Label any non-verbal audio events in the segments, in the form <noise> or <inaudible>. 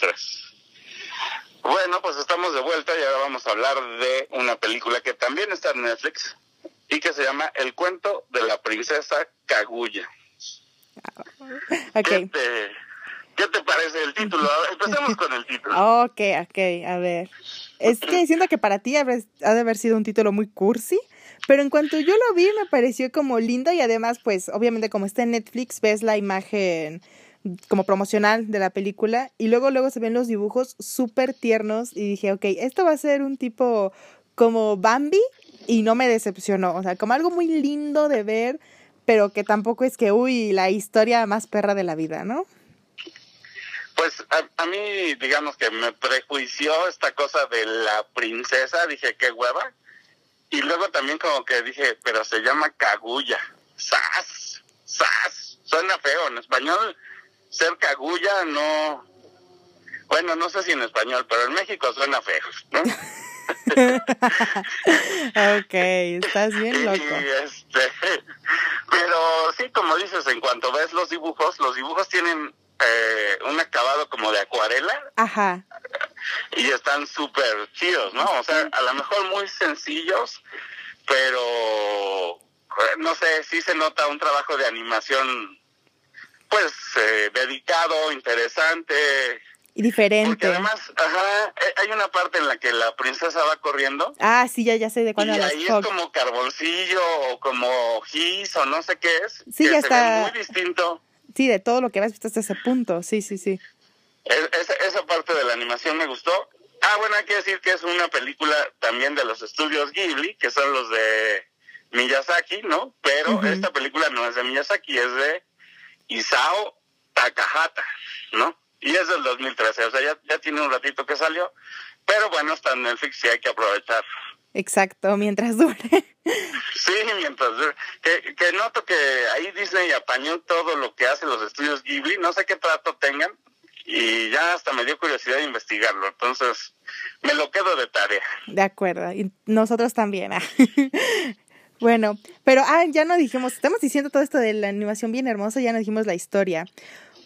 2003. Bueno, pues estamos de vuelta y ahora vamos a hablar de una película que también está en Netflix y que se llama El cuento de la princesa Kaguya. Okay. ¿Qué, te, ¿Qué te parece el título? Ver, Empecemos con el título. <laughs> Ok, ok, a ver. Es que siento que para ti ha de haber sido un título muy cursi, pero en cuanto yo lo vi me pareció como lindo y además, pues, obviamente como está en Netflix, ves la imagen como promocional de la película y luego luego se ven los dibujos súper tiernos y dije, ok, esto va a ser un tipo como Bambi y no me decepcionó, o sea, como algo muy lindo de ver, pero que tampoco es que, uy, la historia más perra de la vida, ¿no? Pues a, a mí, digamos que me prejuició esta cosa de la princesa, dije, qué hueva. Y luego también como que dije, pero se llama Kaguya. ¡Sas! ¡Sas! Suena feo. En español, ser Kaguya no... Bueno, no sé si en español, pero en México suena feo, ¿no? <laughs> <laughs> ok, estás bien loco. Y, este, pero sí, como dices, en cuanto ves los dibujos, los dibujos tienen eh, un acabado como de acuarela Ajá, y están súper chidos, ¿no? O sea, a lo mejor muy sencillos, pero eh, no sé, sí se nota un trabajo de animación, pues, eh, dedicado, interesante. y Porque diferente. además, ajá, eh, hay una parte en la que la princesa va corriendo Ah, sí, ya, ya sé de y cuándo las ahí es como carboncillo o como gis o no sé qué es. Sí, que ya se está. ve muy distinto. Sí, de todo lo que has visto hasta ese punto. Sí, sí, sí. Es- esa, esa parte de la animación me gustó. Ah, bueno, hay que decir que es una película también de los estudios Ghibli, que son los de Miyazaki, ¿no? Pero Ujú. esta película no es de Miyazaki, es de Isao Takahata, ¿no? Y es del 2013, o sea, ya, ya tiene un ratito que salió. Pero bueno, está en Netflix y hay que aprovechar. Exacto, mientras dure. <laughs> Sí, mientras... Que, que noto que ahí Disney apañó todo lo que hacen los estudios Ghibli, no sé qué trato tengan, y ya hasta me dio curiosidad de investigarlo, entonces me lo quedo de tarea. De acuerdo. Y nosotros también. ah. <laughs> bueno, pero ah, ya no dijimos, estamos diciendo todo esto de la animación bien hermosa, ya no dijimos la historia.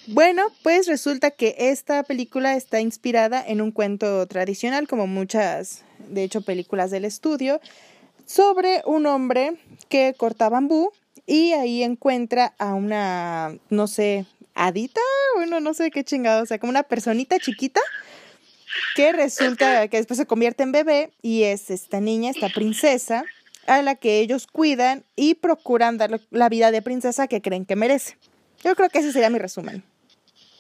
Bueno, pues resulta que esta película está inspirada en un cuento tradicional, como muchas, de hecho, películas del estudio, sobre un hombre que corta bambú y ahí encuentra a una, no sé, hadita, bueno, no sé qué chingado, o sea, como una personita chiquita que resulta que después se convierte en bebé y es esta niña, esta princesa, a la que ellos cuidan y procuran darle la vida de princesa que creen que merece. Yo creo que ese sería mi resumen.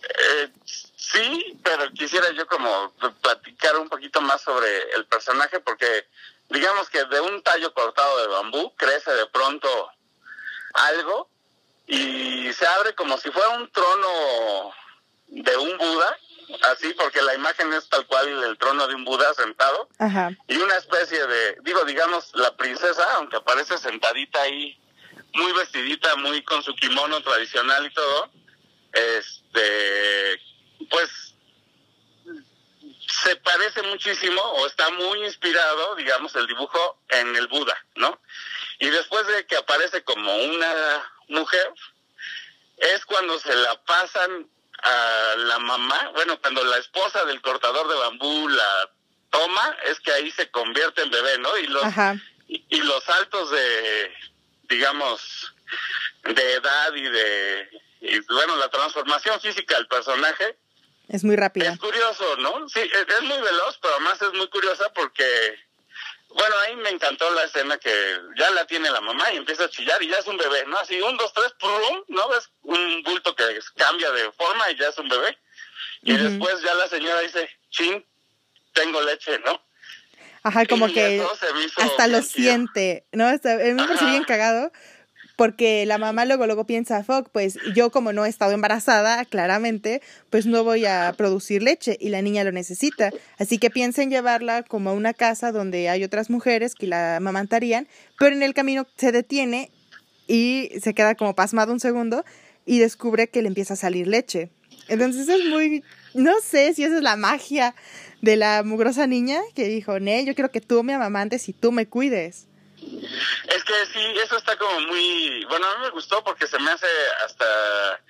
Eh, sí, pero quisiera yo como platicar un poquito más sobre el personaje porque digamos que de un tallo cortado de bambú crece de pronto algo y se abre como si fuera un trono de un Buda, así porque la imagen es tal cual el trono de un Buda sentado Ajá. y una especie de, digo, digamos, la princesa, aunque aparece sentadita ahí, muy vestidita, muy con su kimono tradicional y todo, este, pues se parece muchísimo o está muy inspirado, digamos, el dibujo en el Buda, ¿no? Y después de que aparece como una mujer, es cuando se la pasan a la mamá, bueno, cuando la esposa del cortador de bambú la toma, es que ahí se convierte en bebé, ¿no? Y los, y los saltos de, digamos, de edad y de, y, bueno, la transformación física del personaje Es muy rápida. es curioso, ¿no? Sí, es, es muy veloz, pero además es muy curiosa porque, bueno, ahí me encantó la escena que ya la tiene la mamá y empieza a chillar y ya es un bebé, ¿no? Así, un, dos, tres, prum, ¿no? Ves un bulto que cambia de forma y ya es un bebé. Y después ya la señora dice, chin, tengo leche, ¿no? Ajá, como Y que hasta lo siente, ¿no? Hasta, me pareció Ajá. bien cagado porque la mamá luego luego piensa, fuck, pues yo como no he estado embarazada, claramente, pues no voy a producir leche y la niña lo necesita. Así que piensa en llevarla como a una casa donde hay otras mujeres que la amamantarían, pero en el camino se detiene y se queda como pasmado un segundo y descubre que le empieza a salir leche. Entonces es muy, no sé si esa es la magia de la mugrosa niña que dijo, ne, yo quiero que tú me amamantes y tú me cuides. Es que sí, eso está como muy... Bueno, a mí me gustó porque se me hace hasta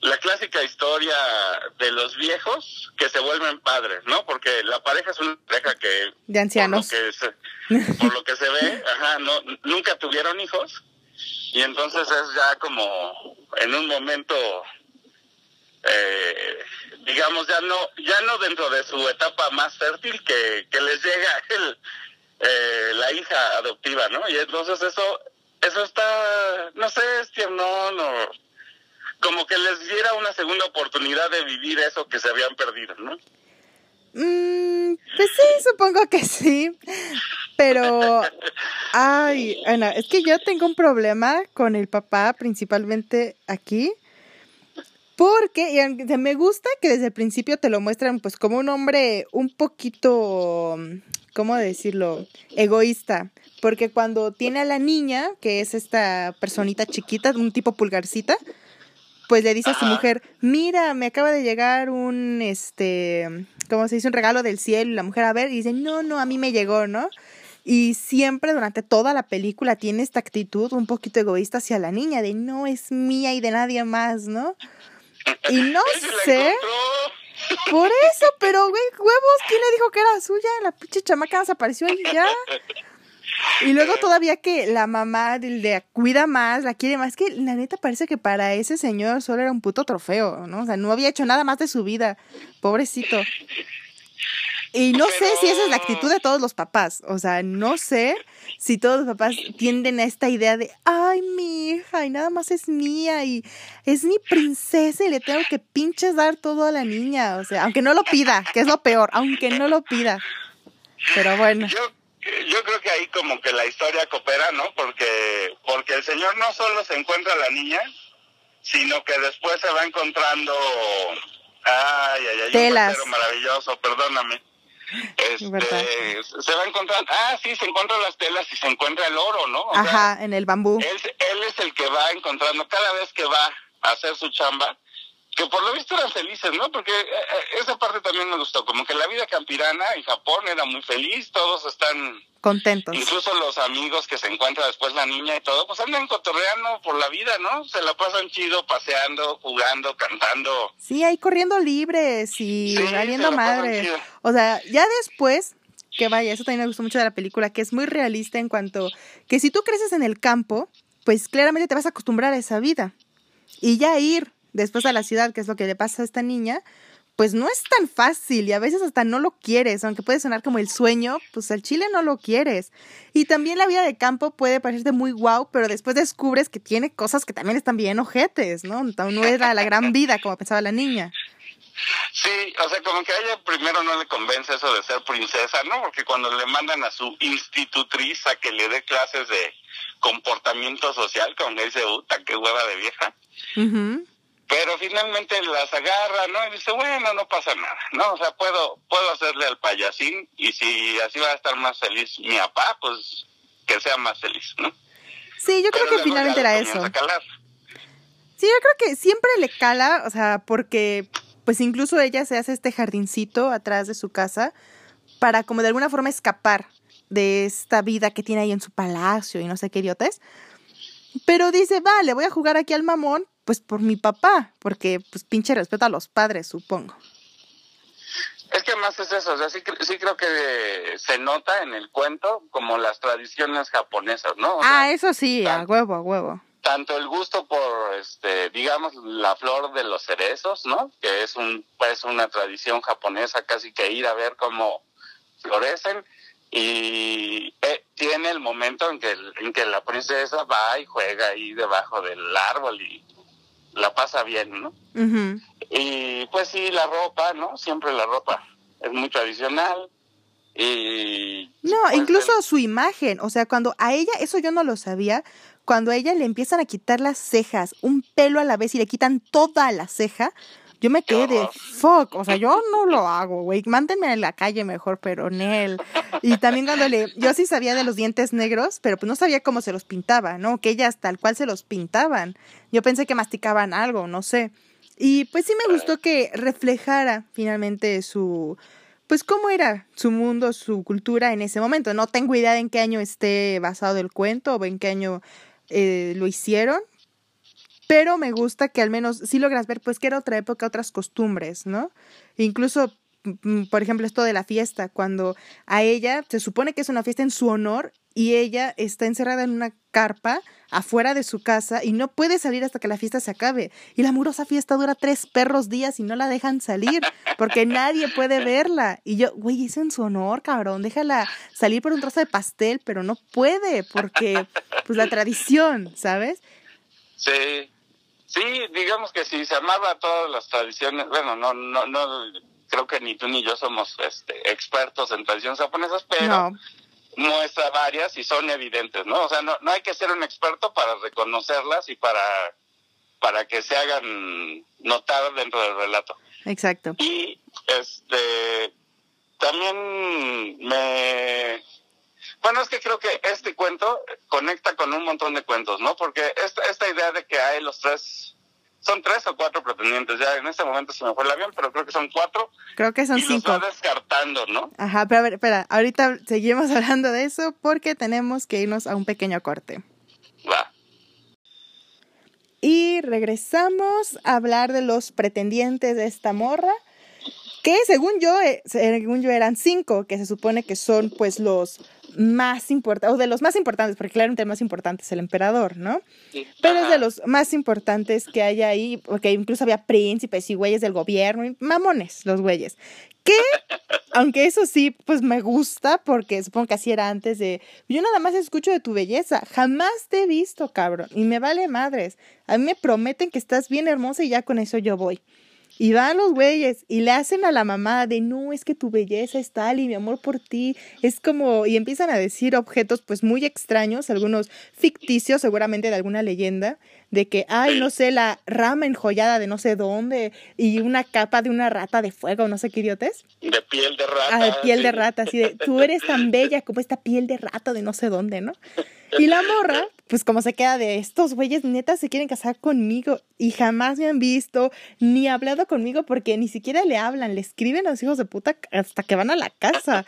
la clásica historia de los viejos que se vuelven padres, ¿no? Porque la pareja es una pareja que... De ancianos. Por lo que se, por lo que se ve, <laughs> ajá, no, nunca tuvieron hijos. Y entonces es ya como en un momento, eh, digamos, ya no, ya no dentro de su etapa más fértil que, que les llega el, eh, la hija adoptiva, ¿no? Y entonces eso, eso está, no sé, es tierno, no, como que les diera una segunda oportunidad de vivir eso que se habían perdido, ¿no? Mm, pues sí, supongo que sí. Pero, <laughs> ay, Ana, es que yo tengo un problema con el papá, principalmente aquí. Porque y me gusta que desde el principio te lo muestran pues como un hombre un poquito, ¿cómo decirlo? Egoísta. Porque cuando tiene a la niña, que es esta personita chiquita, un tipo pulgarcita, pues le dice a su mujer, mira, me acaba de llegar un, este, ¿cómo se dice? Un regalo del cielo. Y la mujer a ver y dice, no, no, a mí me llegó, ¿no? Y siempre durante toda la película tiene esta actitud un poquito egoísta hacia la niña, de no es mía y de nadie más, ¿no? <laughs> Y no sé. Por eso, pero güey, huevos, ¿quién le dijo que era suya? La pinche chamaca desapareció y ya. Y luego todavía que la mamá le cuida más, la quiere más, que la neta parece que para ese señor solo era un puto trofeo, ¿no? O sea, no había hecho nada más de su vida, pobrecito. Y no sé si esa es la actitud de todos los papás, o sea, no sé si todos los papás tienden a esta idea de, ay, mi hija, y nada más es mía, y es mi princesa y le tengo que pinches dar todo a la niña, o sea, aunque no lo pida, que es lo peor, aunque no lo pida. Pero bueno yo creo que ahí como que la historia coopera, ¿no? Porque, porque el señor no solo se encuentra a la niña, sino que después se va encontrando, ay, ay, ay, Telas. un maravilloso, perdóname. Este, se va encontrando, ah, sí, se encuentran las telas y se encuentra el oro, ¿no? Ajá, en el bambú. Él, él es el que va encontrando, cada vez que va a hacer su chamba, que por lo visto eran felices, ¿no? Porque eh, eh, esa parte también me gustó, como que la vida campirana en Japón era muy feliz, todos están contentos. Incluso los amigos que se encuentra después la niña y todo, pues andan cotorreando por la vida, ¿no? Se la pasan chido, paseando, jugando, cantando. Sí, ahí corriendo libres y saliendo madre. O sea, ya después que vaya, eso también me gustó mucho de la película, que es muy realista en cuanto que si tú creces en el campo, pues claramente te vas a acostumbrar a esa vida. Y ya ir después a la ciudad, que es lo que le pasa a esta niña, pues no es tan fácil y a veces hasta no lo quieres, aunque puede sonar como el sueño, pues al chile no lo quieres. Y también la vida de campo puede parecerte muy guau, pero después descubres que tiene cosas que también están bien ojetes, ¿no? No era la gran vida como pensaba la niña. Sí, o sea, como que a ella primero no le convence eso de ser princesa, ¿no? Porque cuando le mandan a su institutriz a que le dé clases de comportamiento social, como dice, puta, qué hueva de vieja. Pero finalmente las agarra, ¿no? Y dice, bueno, no pasa nada, ¿no? O sea, puedo, puedo hacerle al payasín y si así va a estar más feliz mi papá, pues que sea más feliz, ¿no? Sí, yo creo que finalmente era eso. Sí, yo creo que siempre le cala, o sea, porque pues incluso ella se hace este jardincito atrás de su casa para como de alguna forma escapar de esta vida que tiene ahí en su palacio y no sé qué idiotes. Pero dice, vale, voy a jugar aquí al mamón, pues por mi papá, porque pues pinche respeto a los padres, supongo. Es que más es eso, o sea, sí, sí creo que se nota en el cuento como las tradiciones japonesas, ¿no? ah, eso sí, a huevo, a huevo. Tanto el gusto por, este, digamos, la flor de los cerezos, ¿no? Que es un, pues, una tradición japonesa, casi que ir a ver cómo florecen y eh, tiene el momento en que, en que la princesa va y juega ahí debajo del árbol y la pasa bien, ¿no? Y pues sí, la ropa, ¿no? Siempre la ropa es muy tradicional. Y... No, pues, incluso su imagen, o sea, cuando a ella, eso yo no lo sabía, cuando a ella le empiezan a quitar las cejas, un pelo a la vez y le quitan toda la ceja, yo me quedé de fuck, o sea, yo <laughs> no lo hago, güey, mántenme en la calle mejor, pero Nel. Y también cuando le, yo sí sabía de los dientes negros, pero pues no sabía cómo se los pintaba, ¿no? Que ellas tal cual se los pintaban. Yo pensé que masticaban algo, no sé. Y pues sí me gustó que reflejara finalmente su, pues cómo era su mundo, su cultura en ese momento. No tengo idea de en qué año esté basado el cuento o en qué año eh, lo hicieron, pero me gusta que al menos sí logras ver pues que era otra época, otras costumbres, ¿no? Incluso mm, por ejemplo, esto de la fiesta, cuando a ella se supone que es una fiesta en su honor y ella está encerrada en una carpa afuera de su casa y no puede salir hasta que la fiesta se acabe. Y la murosa fiesta dura tres perros días y no la dejan salir porque <laughs> nadie puede verla. Y yo, güey, es en su honor, cabrón, déjala salir por un trozo de pastel, pero no puede porque, pues la tradición, ¿sabes? Sí, sí, digamos que si se amaba todas las tradiciones, bueno, no, no, no, creo que ni tú ni yo somos este, expertos en tradiciones japonesas, pero muestra varias y son evidentes, ¿no? O sea, no, no hay que ser un experto para reconocerlas y para, para que se hagan notar dentro del relato. Exacto. Y este también me bueno, es que creo que este cuento conecta con un montón de cuentos, ¿no? Porque esta, esta idea de que hay los tres son tres o cuatro pretendientes. Ya en este momento se me fue el avión, pero creo que son cuatro. Creo que son y cinco. Los va descartando, ¿no? Ajá, pero a ver, espera, ahorita seguimos <laughs> hablando de eso porque tenemos que irnos a un pequeño corte. Va. Y regresamos a hablar de los pretendientes de esta morra, que según yo, eh, según yo eran cinco, que se supone que son pues los más importantes, o de los más importantes, porque claramente el más importante es el emperador, ¿no? Pero es de los más importantes que hay ahí, porque incluso había príncipes y güeyes del gobierno, y mamones los güeyes. Que, <laughs> aunque eso sí, pues me gusta, porque supongo que así era antes de, yo nada más escucho de tu belleza, jamás te he visto, cabrón, y me vale madres. A mí me prometen que estás bien hermosa y ya con eso yo voy. Y van los güeyes y le hacen a la mamá de no, es que tu belleza es tal y mi amor por ti es como, y empiezan a decir objetos pues muy extraños, algunos ficticios seguramente de alguna leyenda, de que, ay, no sé, la rama enjollada de no sé dónde y una capa de una rata de fuego, no sé qué idiotes. De piel de rata. Ah, de piel de rata, así de, tú eres tan bella como esta piel de rata de no sé dónde, ¿no? Y la morra, pues como se queda de estos güeyes, neta se quieren casar conmigo y jamás me han visto ni hablado conmigo porque ni siquiera le hablan, le escriben a los hijos de puta hasta que van a la casa.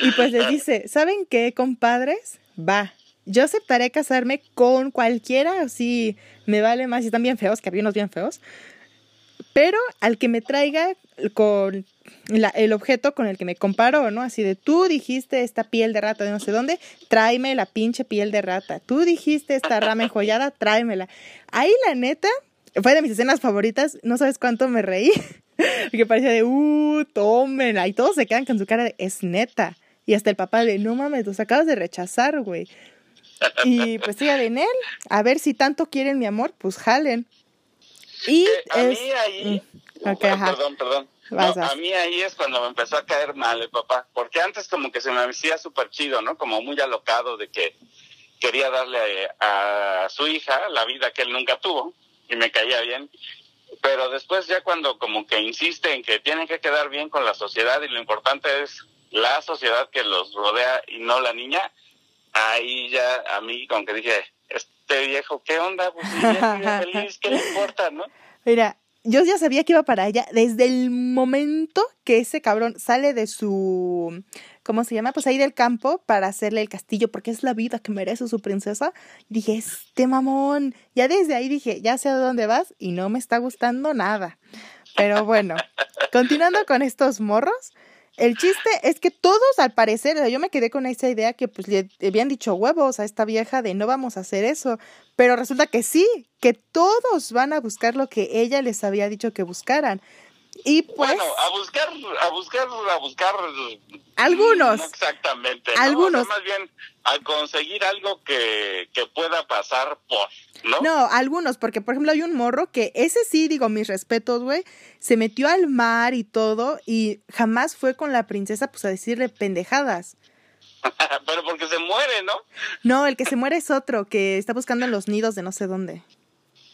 Y pues les dice, ¿saben qué, compadres? Va, yo aceptaré casarme con cualquiera, así me vale más, si están bien feos, que había unos bien feos, pero al que me traiga con la, el objeto con el que me comparó, ¿no? Así de, tú dijiste esta piel de rata de no sé dónde, tráeme la pinche piel de rata. Tú dijiste esta rama enjollada, <laughs> tráemela. Ahí la neta, fue de mis escenas favoritas, no sabes cuánto me reí, <laughs> porque parecía de, uh, tómenla, y todos se quedan con su cara de, es neta. Y hasta el papá de, no mames, los acabas de rechazar, güey. Y pues siga en él, a ver si tanto quieren mi amor, pues jalen. Y Eh, a es... mí ahí, Perdón, perdón. No, a mí ahí es cuando me empezó a caer mal el papá, porque antes como que se me hacía súper chido, ¿no? Como muy alocado de que quería darle a, a su hija la vida que él nunca tuvo y me caía bien. Pero después ya cuando como que insiste en que tienen que quedar bien con la sociedad y lo importante es la sociedad que los rodea y no la niña, ahí ya a mí como que dije, este viejo, ¿qué onda? Pues si ya feliz, ¿qué le importa, no? <laughs> Mira, yo ya sabía que iba para allá desde el momento que ese cabrón sale de su, ¿cómo se llama? Pues ahí del campo para hacerle el castillo, porque es la vida que merece su princesa. Dije, este mamón. Ya desde ahí dije, ya sé a dónde vas y no me está gustando nada. Pero bueno, continuando con estos morros. El chiste es que todos, al parecer, yo me quedé con esa idea que pues le habían dicho huevos a esta vieja de no vamos a hacer eso. Pero resulta que sí, que todos van a buscar lo que ella les había dicho que buscaran. Y pues, Bueno, a buscar, a buscar, a buscar. Algunos. No exactamente. ¿no? Algunos. O sea, más bien a conseguir algo que, que pueda pasar por, ¿no? no, algunos, porque por ejemplo hay un morro que ese sí, digo, mis respetos, güey, se metió al mar y todo y jamás fue con la princesa pues a decirle pendejadas. <laughs> Pero porque se muere, ¿no? No, el que se muere es otro, que está buscando en los nidos de no sé dónde.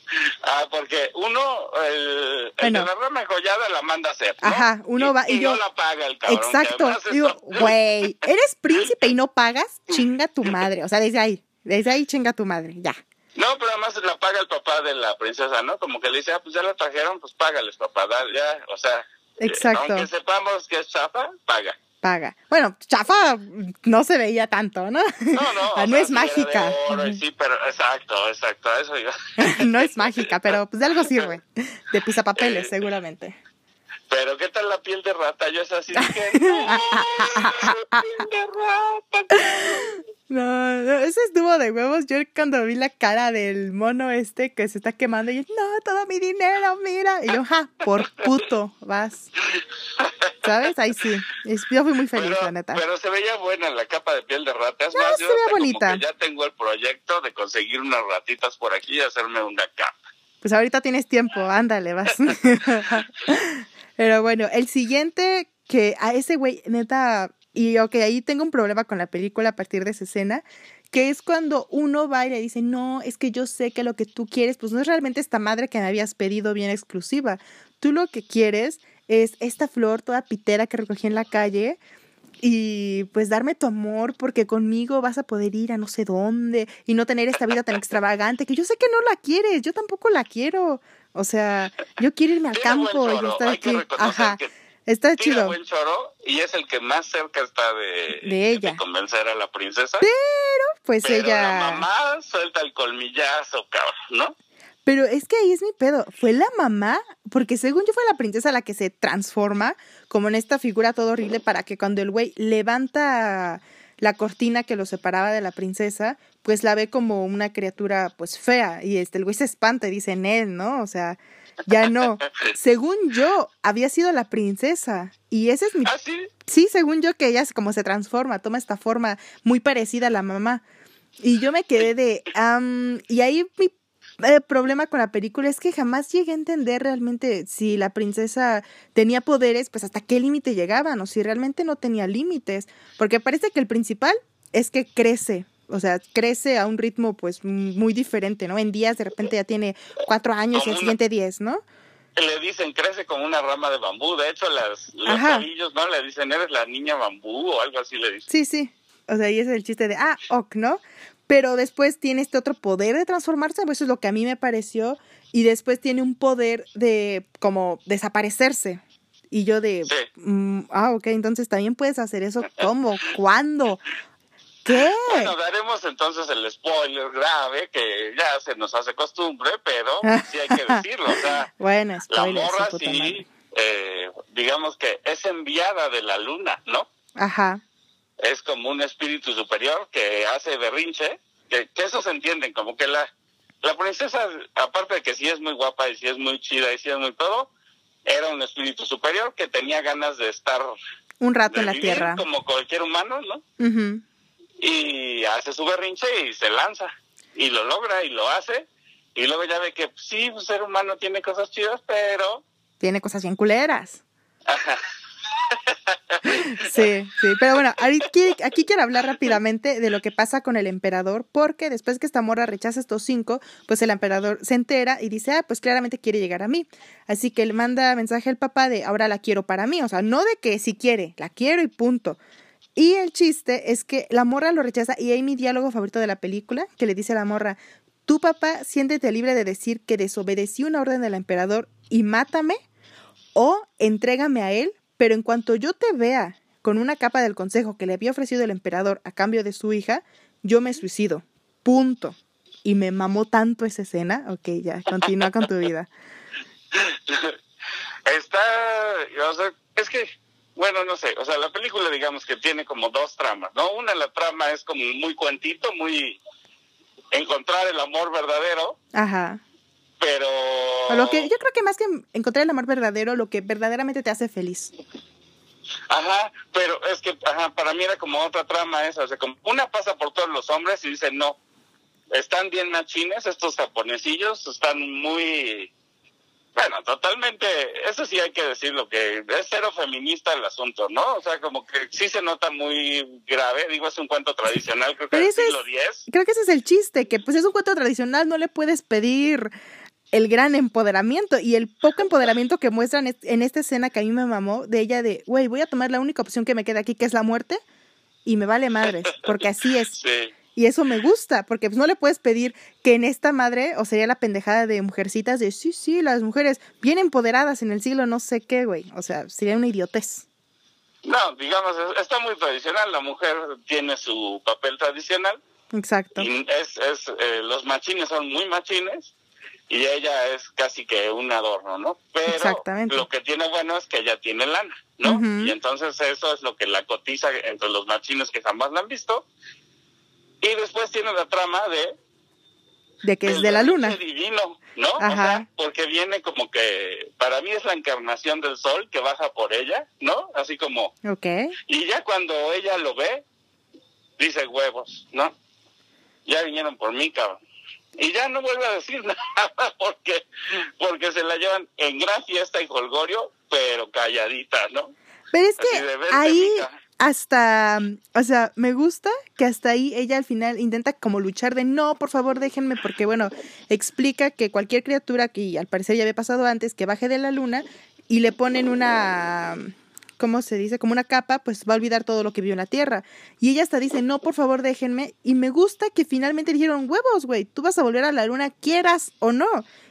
<laughs> Ah, porque uno, el, el Bueno. de la rama la manda a hacer. ¿no? Ajá, uno va y yo- no la paga el cabrón. Exacto. Digo, <laughs> güey, eres príncipe y no pagas, <laughs> chinga tu madre. O sea, desde ahí, desde ahí chinga tu madre, ya. No, pero además la paga el papá de la princesa, ¿no? Como que le dice, ah, pues ya la trajeron, pues págales, papá, dale, ya, o sea. eh, Exacto. aunque sepamos que es chafa, paga. Paga. Bueno, chafa no se veía tanto, ¿no? No, no. <laughs> Ah, no es mágica. sí, pero exacto, exacto, eso yo. <laughs> no es mágica, pero pues de algo sirve. De pisapapeles, seguramente. Pero ¿qué tal la piel de rata? Yo es así dije, no, <laughs> piel de rata. No, no, ese estuvo de huevos. Yo cuando vi la cara del mono este que se está quemando, y yo, no, todo mi dinero, mira. Y yo, ja, por puto, vas. ¿Sabes? Ahí sí. Yo fui muy feliz, Pero, la neta. pero se veía buena la capa de piel de rata. Es No, más, se yo veía como bonita. que ya tengo el proyecto de conseguir unas ratitas por aquí y hacerme una capa. Pues ahorita tienes tiempo, ándale, vas. <laughs> Pero bueno, el siguiente que a ese güey, neta, y ok, ahí tengo un problema con la película a partir de esa escena, que es cuando uno va y le dice, no, es que yo sé que lo que tú quieres, pues no es realmente esta madre que me habías pedido bien exclusiva. Tú lo que quieres es esta flor toda pitera que recogí en la calle y pues darme tu amor porque conmigo vas a poder ir a no sé dónde y no tener esta vida tan extravagante que yo sé que no la quieres, yo tampoco la quiero. O sea, yo quiero irme al Tiene campo y estar aquí. Ajá, que está chido. buen choro y es el que más cerca está de, De ella. convencer a la princesa. Pues pero ella... la mamá suelta el colmillazo, cabrón, ¿no? Pero es que ahí es mi pedo. Fue la mamá, porque según yo fue la princesa la que se transforma como en esta figura todo horrible para que cuando el güey levanta la cortina que lo separaba de la princesa, pues la ve como una criatura pues fea y este el güey se espanta y dice en él, ¿no? O sea, ya no. Según yo, había sido la princesa y ese es mi Ah, sí. Sí, según yo que ella es como se transforma, toma esta forma muy parecida a la mamá. Y yo me quedé de... am, y ahí mi eh, problema con la película es que jamás llegué a entender realmente si la princesa tenía poderes, pues hasta qué límite llegaban, o si realmente no tenía límites. Porque parece que el principal es que crece. O sea, crece a un ritmo pues muy diferente, ¿no? En días de repente ya tiene cuatro años y el siguiente diez, ¿no? Le dicen, crece como una rama de bambú. De hecho, las, los Ajá. cabillos, ¿no? Le dicen, eres la niña bambú o algo así le dicen. Sí, sí. O sea, y ese es el chiste de, ah, ok, ¿no? Pero después tiene este otro poder de transformarse, pues eso es lo que a mí me pareció. Y después tiene un poder de como desaparecerse. Y yo de, Sí. mm, ah, ok, entonces también puedes hacer eso. ¿Cómo? ¿Cuándo? ¿Qué? Bueno, daremos entonces el spoiler grave, que ya se nos hace costumbre, pero sí hay que <laughs> decirlo. O sea, Bueno, la morra sí, eh, digamos que es enviada de la luna, ¿no? Ajá. es como un espíritu superior que hace berrinche, que, que eso se entienden, como que la, la princesa, aparte de que sí es muy guapa y sí es muy chida y sí es muy todo, era un espíritu superior que tenía ganas de estar Un rato de en la vivir tierra. como cualquier humano, ¿no? Ujú. Y hace su berrinche y se lanza, y lo logra y lo hace, y luego ya ve que sí, un ser humano tiene cosas chidas, pero... Tiene cosas bien culeras. <laughs> Sí, sí, pero bueno, aquí, aquí quiero hablar rápidamente de lo que pasa con el emperador, porque después que esta morra rechaza estos cinco, pues el emperador se entera y dice, ah, pues claramente quiere llegar a mí. Así que le manda mensaje al papá de, ahora la quiero para mí, o sea, no de que si quiere, la quiero y punto. Y el chiste es que la morra lo rechaza y hay mi diálogo favorito de la película, que le dice a la morra, tu papá, siéntete libre de decir que desobedecí una orden del emperador y mátame o entrégame a él, pero en cuanto yo te vea con una capa del consejo que le había ofrecido el emperador a cambio de su hija, yo me suicido. Punto. Y me mamó tanto esa escena. Ok, ya, continúa con tu vida. <laughs> Está, es que, bueno, no sé, o sea, la película digamos que tiene como dos tramas, ¿no? Una, la trama es como muy cuentito, muy encontrar el amor verdadero, Ajá. pero... Lo que, yo creo que más que encontrar el amor verdadero, lo que verdaderamente te hace feliz. Ajá, pero es que, ajá, para mí era como otra trama esa, o sea, como una pasa por todos los hombres y dice, no, están bien machines estos japonesillos, están muy... Bueno, totalmente, eso sí hay que decirlo, que es cero feminista el asunto, ¿no? O sea, como que sí se nota muy grave, digo, es un cuento tradicional, creo que del siglo X. Creo que ese es el chiste, que pues es un cuento tradicional, no le puedes pedir el gran empoderamiento y el poco empoderamiento que muestran es- en esta escena que a mí me mamó de ella de, güey, voy a tomar la única opción que me queda aquí, que es la muerte, y me vale madres, porque así es. <laughs> Sí, Y eso me gusta, porque pues no le puedes pedir que en esta madre, o sería la pendejada de mujercitas de, sí, sí, las mujeres bien empoderadas en el siglo no sé qué, güey. O sea, sería una idiotez. no, digamos, está muy tradicional. La mujer tiene su papel tradicional. Exacto. Y es, es, eh, los machines son muy machines y ella es casi que un adorno, ¿no? Pero lo que tiene bueno es que ella tiene lana, ¿no? Y entonces eso es lo que la cotiza entre los machines que jamás la han visto. Y después tiene la trama de... De que es de la luna. divino, ¿no? O sea, porque viene como que, para mí es la encarnación del sol que baja por ella, ¿no? Así como... Ok. Y ya cuando ella lo ve, dice huevos, ¿no? Ya vinieron por mí, cabrón y ya no vuelve a decir <laughs> nada porque porque se la llevan en gran fiesta y colgorio, pero calladita, ¿no? Pero es que ahí hasta, o sea, me gusta que hasta ahí ella al final intenta como luchar de no, por favor, déjenme, porque bueno, explica que cualquier criatura que al parecer ya había pasado antes, que baje de la luna y le ponen una ¿cómo se dice? Como una capa, pues va a olvidar todo lo que vio en la Tierra. Y ella hasta dice, no, por favor, déjenme. Y me gusta que finalmente dijeron, huevos, güey, tú vas a volver a la luna, quieras o no.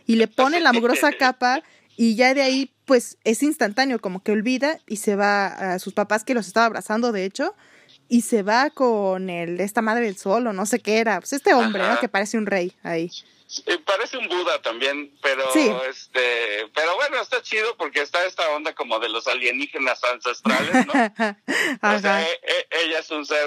Y le ponen la mugrosa capa y ya de ahí, pues es instantáneo, como que olvida y se va a sus papás que los estaba abrazando, de hecho. Y se va con el, esta madre del sol o no sé qué era. Pues este hombre, ¿no? Que parece un rey ahí. Eh, parece un Buda también, pero este, pero bueno, está chido porque está esta onda como de los alienígenas ancestrales, ¿no? <laughs> o sea, e, e, ella es un ser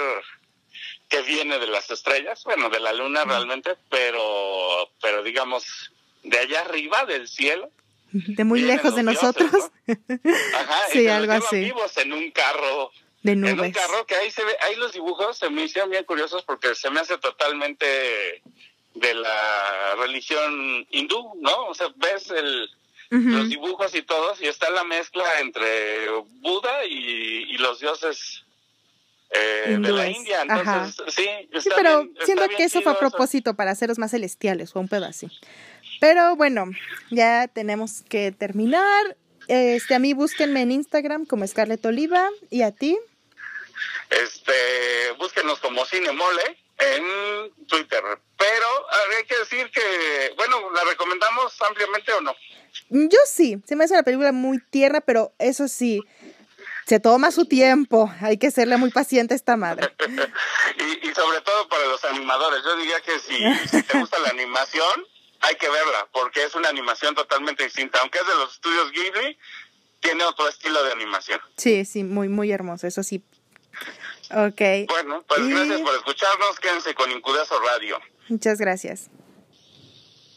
que viene de las estrellas, bueno, de la luna realmente, pero pero digamos de allá arriba del cielo. De muy lejos de nosotros. Ajá, <laughs> sí, algo así. Vivos en un carro de nubes. En un carro que ahí se ve, ahí los dibujos se me hicieron bien curiosos porque se me hace totalmente de la religión hindú, ¿no? O sea, ves el, los dibujos y todos, y está la mezcla entre Buda y, los dioses eh, de la India. Entonces, sí, sí, pero siento que eso fue a propósito para haceros más celestiales o un pedo así. Pero bueno, ya tenemos que terminar. Este, a mí búsquenme en Instagram como Scarlett Oliva y a ti. Este, búsquenos como Cine Mole en Twitter. Pero hay que decir que, bueno, ¿la recomendamos ampliamente o no? Yo sí, se me hace una película muy tierna, pero eso sí, se toma su tiempo, hay que serle muy paciente a esta madre. <laughs> y, sobre todo para los animadores, yo diría que si, si te gusta la <laughs> animación, hay que verla, porque es una animación totalmente distinta, aunque es de los estudios Ghibli, tiene otro estilo de animación. Sí, sí, muy, muy hermoso, eso sí, Ok. Bueno, pues gracias por escucharnos. Quédense con Incudeso Radio. Muchas gracias.